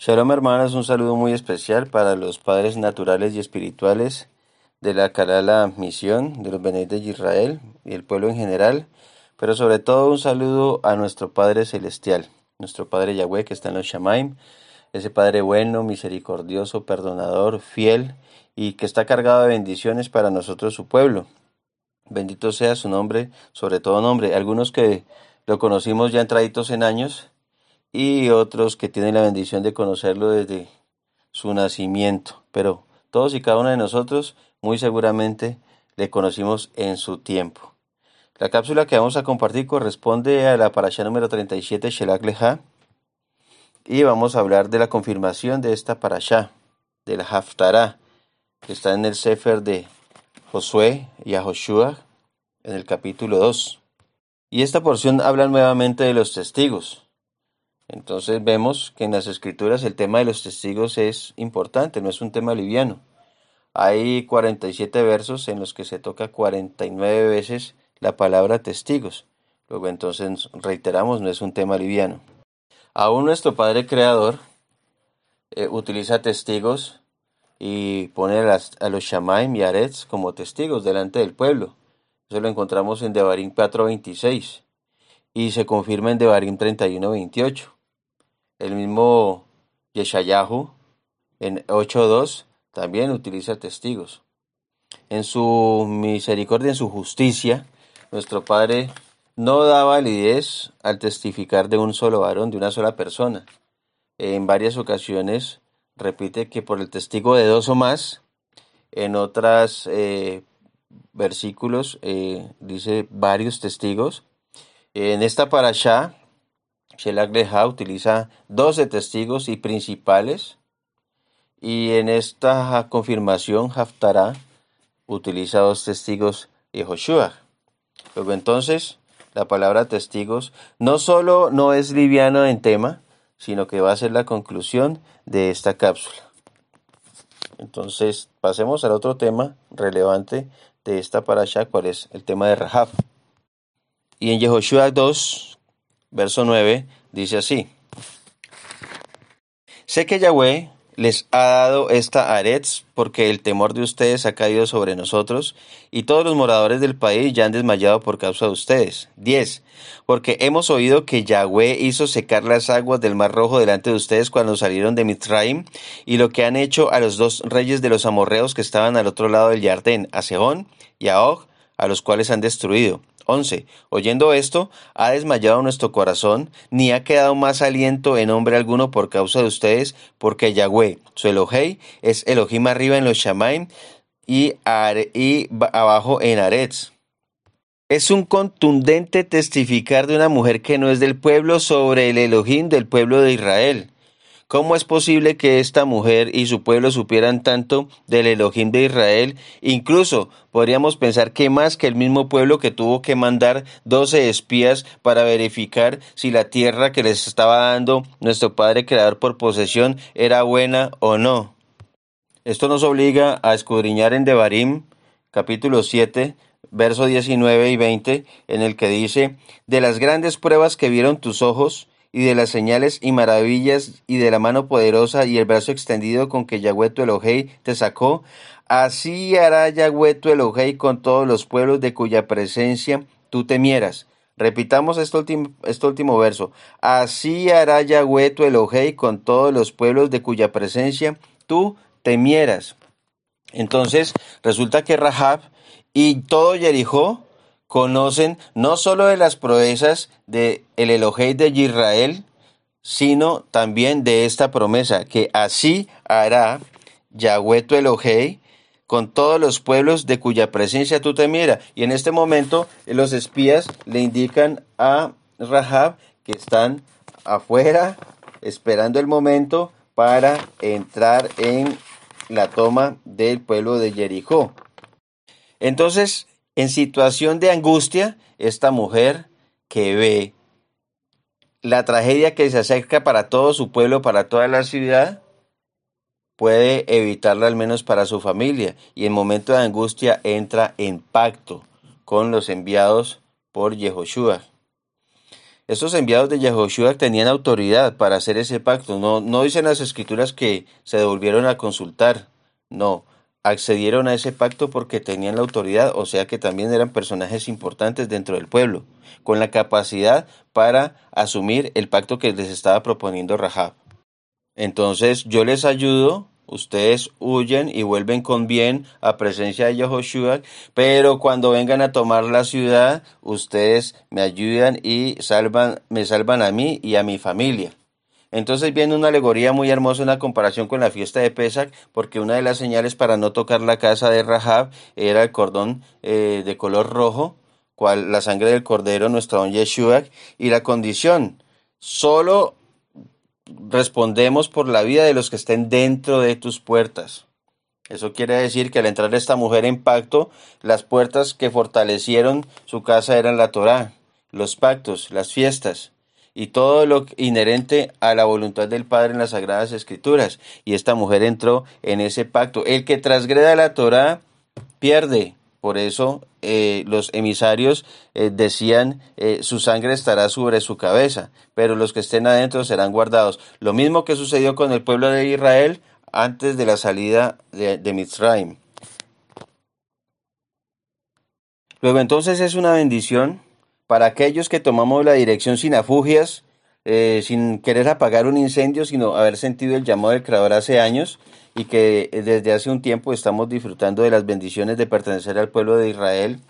Shalom hermanos, un saludo muy especial para los padres naturales y espirituales de la Calala Misión, de los Benet de Israel y el pueblo en general, pero sobre todo un saludo a nuestro Padre Celestial, nuestro Padre Yahweh que está en los Shamaim, ese Padre bueno, misericordioso, perdonador, fiel y que está cargado de bendiciones para nosotros su pueblo. Bendito sea su nombre, sobre todo nombre. Algunos que lo conocimos ya entraditos en años, y otros que tienen la bendición de conocerlo desde su nacimiento. Pero todos y cada uno de nosotros muy seguramente le conocimos en su tiempo. La cápsula que vamos a compartir corresponde a la parasha número 37, Shelak Leha, y vamos a hablar de la confirmación de esta parasha, de la Haftarah, que está en el Sefer de Josué y a Joshua, en el capítulo 2. Y esta porción habla nuevamente de los testigos. Entonces vemos que en las escrituras el tema de los testigos es importante, no es un tema liviano. Hay 47 versos en los que se toca 49 veces la palabra testigos. Luego entonces reiteramos, no es un tema liviano. Aún nuestro Padre Creador eh, utiliza testigos y pone a, los Shamaim y Aretz como testigos delante del pueblo. Eso lo encontramos en Devarim 4.26 y se confirma en Devarim 31.28. El mismo Yeshayahu en 8.2 también utiliza testigos. En su misericordia, en su justicia, nuestro Padre no da validez al testificar de un solo varón, de una sola persona. En varias ocasiones repite que por el testigo de dos o más, en otros eh, versículos eh, dice varios testigos. En esta parasha Shelak Leha utiliza 12 testigos y principales y en esta confirmación Haftarah utiliza dos testigos y Joshua. Luego entonces la palabra testigos no solo no es liviano en tema, sino que va a ser la conclusión de esta cápsula. Entonces pasemos al otro tema relevante de esta parasha, cuál es el tema de Rahab. Y en Yehoshua 2, verso 9, dice así. Sé que Yahweh les ha dado esta aretz porque el temor de ustedes ha caído sobre nosotros y todos los moradores del país ya han desmayado por causa de ustedes. 10. Porque hemos oído que Yahweh hizo secar las aguas del Mar Rojo delante de ustedes cuando salieron de Mitzrayim y lo que han hecho a los dos reyes de los amorreos que estaban al otro lado del Yardén, a Sehón y a Og, a los cuales han destruido. 11. Oyendo esto, ha desmayado nuestro corazón, ni ha quedado más aliento en hombre alguno por causa de ustedes, porque Yahweh, su Elohei, es Elohim arriba en los Shamaim y, y abajo en Aretz. Es un contundente testificar de una mujer que no es del pueblo sobre el Elohim del pueblo de Israel. ¿Cómo es posible que esta mujer y su pueblo supieran tanto del Elohim de Israel? Incluso podríamos pensar que más que el mismo pueblo que tuvo que mandar doce espías para verificar si la tierra que les estaba dando nuestro Padre Creador por posesión era buena o no. Esto nos obliga a escudriñar en Devarim, capítulo 7, verso 19 y 20, en el que dice, de las grandes pruebas que vieron tus ojos, y de las señales y maravillas y de la mano poderosa y el brazo extendido con que Yahweh tu Elohei te sacó, así hará Yahweh tu Elohei con todos los pueblos de cuya presencia tú temieras. Repitamos este último, este último verso. Así hará Yahweh tu Elohei con todos los pueblos de cuya presencia tú temieras. Entonces, resulta que Rahab y todo Jericó conocen no solo de las proezas de el Elohei de Israel, sino también de esta promesa, que así hará Yahweh tu Elohei con todos los pueblos de cuya presencia tú te miras. Y en este momento los espías le indican a Rahab que están afuera esperando el momento para entrar en la toma del pueblo de Jericó. Entonces, en situación de angustia, esta mujer que ve la tragedia que se acerca para todo su pueblo, para toda la ciudad, puede evitarla al menos para su familia y en momento de angustia entra en pacto con los enviados por Yehoshua. Estos enviados de Yahoshua tenían autoridad para hacer ese pacto. No, no dicen las escrituras que se devolvieron a consultar. No, accedieron a ese pacto porque tenían la autoridad, o sea que también eran personajes importantes dentro del pueblo, con la capacidad para asumir el pacto que les estaba proponiendo Rahab. Entonces yo les ayudo, ustedes huyen y vuelven con bien a presencia de Yahoshua, pero cuando vengan a tomar la ciudad, ustedes me ayudan y salvan, me salvan a mí y a mi familia. Entonces viene una alegoría muy hermosa, una comparación con la fiesta de Pesach, porque una de las señales para no tocar la casa de Rahab era el cordón eh, de color rojo, cual la sangre del cordero, nuestro don Yeshua, y la condición, solo respondemos por la vida de los que estén dentro de tus puertas. Eso quiere decir que al entrar esta mujer en pacto, las puertas que fortalecieron su casa eran la Torá, los pactos, las fiestas y todo lo inherente a la voluntad del Padre en las Sagradas Escrituras. Y esta mujer entró en ese pacto. El que transgreda la Torá pierde. Por eso eh, los emisarios eh, decían, eh, su sangre estará sobre su cabeza, pero los que estén adentro serán guardados. Lo mismo que sucedió con el pueblo de Israel antes de la salida de, de Mitzrayim. Luego entonces es una bendición para aquellos que tomamos la dirección sin afugias, sin querer apagar un incendio, sino haber sentido el llamado del Creador hace años y que eh, desde hace un tiempo estamos disfrutando de las bendiciones de pertenecer al pueblo de Israel,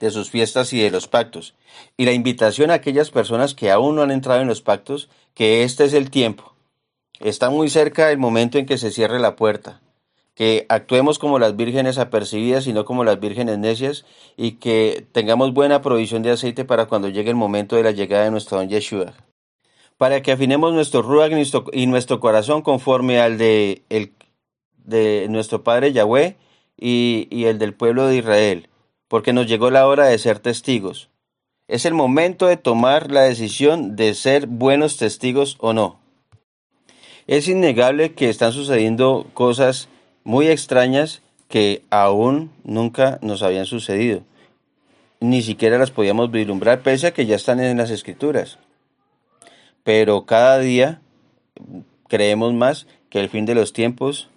de sus fiestas y de los pactos. Y la invitación a aquellas personas que aún no han entrado en los pactos, que este es el tiempo. Está muy cerca el momento en que se cierre la puerta. Que actuemos como las vírgenes apercibidas y no como las vírgenes necias y que tengamos buena provisión de aceite para cuando llegue el momento de la llegada de nuestro don Yeshua para que afinemos nuestro ruach y nuestro corazón conforme al de, nuestro Padre Yahweh y, y el del pueblo de Israel, porque nos llegó la hora de ser testigos. Es el momento de tomar la decisión de ser buenos testigos o no. Es innegable que están sucediendo cosas muy extrañas que aún nunca nos habían sucedido. Ni siquiera las podíamos vislumbrar, pese a que ya están en las escrituras pero cada día creemos más que el fin de los tiempos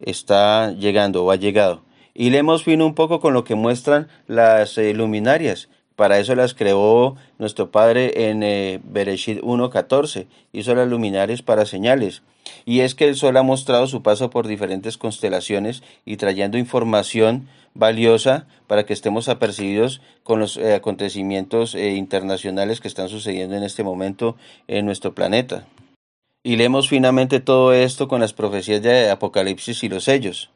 está llegando o ha llegado. Y leemos fin un poco con lo que muestran las eh, luminarias. Para eso las creó nuestro Padre en eh, Bereshit 1.14. Hizo las luminarias para señales. Y es que el Sol ha mostrado su paso por diferentes constelaciones y trayendo información valiosa para que estemos apercibidos con los eh, acontecimientos eh, internacionales que están sucediendo en este momento en nuestro planeta. Y leemos finamente todo esto con las profecías de Apocalipsis y los sellos.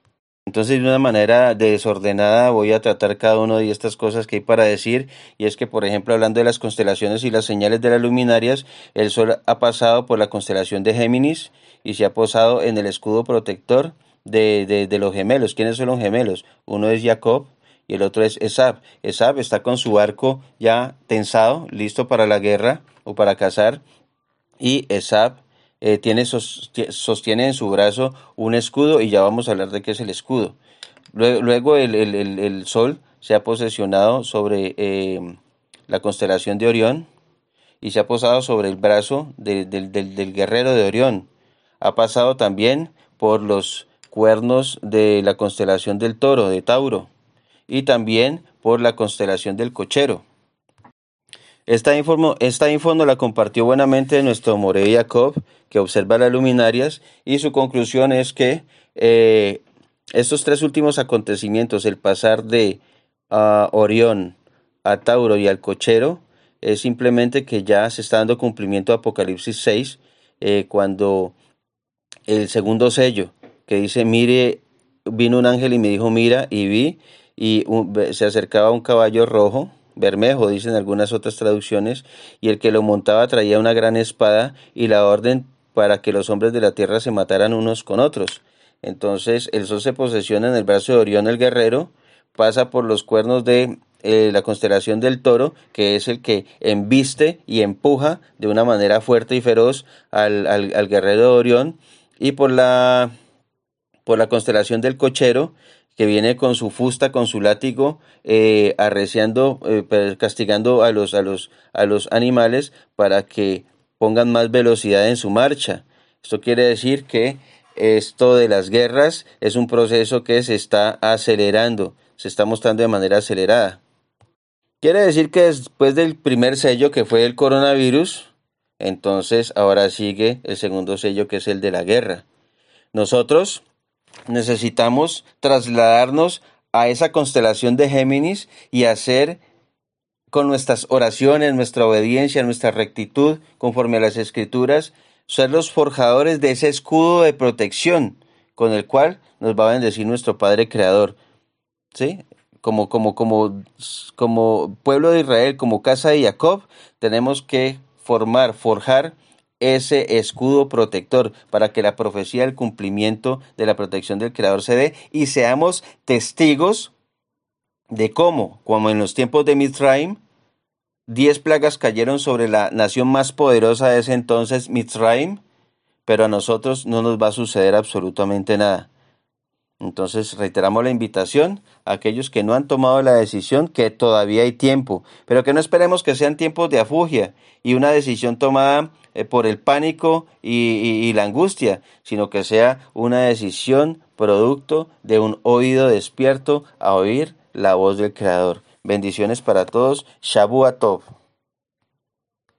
Entonces, de una manera desordenada voy a tratar cada una de estas cosas que hay para decir, y es que, por ejemplo, hablando de las constelaciones y las señales de las luminarias, el Sol ha pasado por la constelación de Géminis y se ha posado en el escudo protector de, de, los gemelos. ¿Quiénes son los gemelos? Uno es Jacob y el otro es Esab. Esab está con su arco ya tensado, listo para la guerra o para cazar. Y Esab eh, tiene, sostiene en su brazo un escudo y ya vamos a hablar de qué es el escudo. Luego, el, el, sol se ha posesionado sobre eh, la constelación de Orión y se ha posado sobre el brazo del guerrero de Orión. Ha pasado también por los cuernos de la constelación del toro, de Tauro, y también por la constelación del cochero. Esta info, esta nos la compartió buenamente nuestro Morey Jacob, que observa las luminarias, y su conclusión es que eh, estos tres últimos acontecimientos, el pasar de uh, Orión a Tauro y al cochero, es simplemente que ya se está dando cumplimiento a Apocalipsis 6, eh, cuando el segundo sello que dice, mire, vino un ángel y me dijo, mira, y vi, y se acercaba un caballo rojo, bermejo, dicen algunas otras traducciones, y el que lo montaba traía una gran espada y la orden para que los hombres de la tierra se mataran unos con otros. Entonces el sol se posesiona en el brazo de Orión el guerrero, pasa por los cuernos de eh, la constelación del toro, que es el que embiste y empuja de una manera fuerte y feroz al, al guerrero de Orión, y por la por la constelación del cochero, que viene con su fusta, con su látigo, eh, arreciando, eh, castigando a los, a, los, a los animales para que pongan más velocidad en su marcha. Esto quiere decir que esto de las guerras es un proceso que se está acelerando, se está mostrando de manera acelerada. Quiere decir que después del primer sello que fue el coronavirus, entonces ahora sigue el segundo sello que es el de la guerra. Nosotros necesitamos trasladarnos a esa constelación de Géminis y hacer con nuestras oraciones, nuestra obediencia, nuestra rectitud, conforme a las escrituras, ser los forjadores de ese escudo de protección con el cual nos va a bendecir nuestro Padre Creador. ¿Sí? Como, como, como, como pueblo de Israel, como casa de Jacob, tenemos que formar, forjar ese escudo protector para que la profecía del cumplimiento de la protección del Creador se dé y seamos testigos de cómo, como en los tiempos de Mitzrayim, diez plagas cayeron sobre la nación más poderosa de ese entonces, Mitzrayim, pero a nosotros no nos va a suceder absolutamente nada. Entonces reiteramos la invitación a aquellos que no han tomado la decisión, que todavía hay tiempo, pero que no esperemos que sean tiempos de afugia y una decisión tomada eh, por el pánico y, la angustia, sino que sea una decisión producto de un oído despierto a oír la voz del Creador. Bendiciones para todos. Shabu Tov.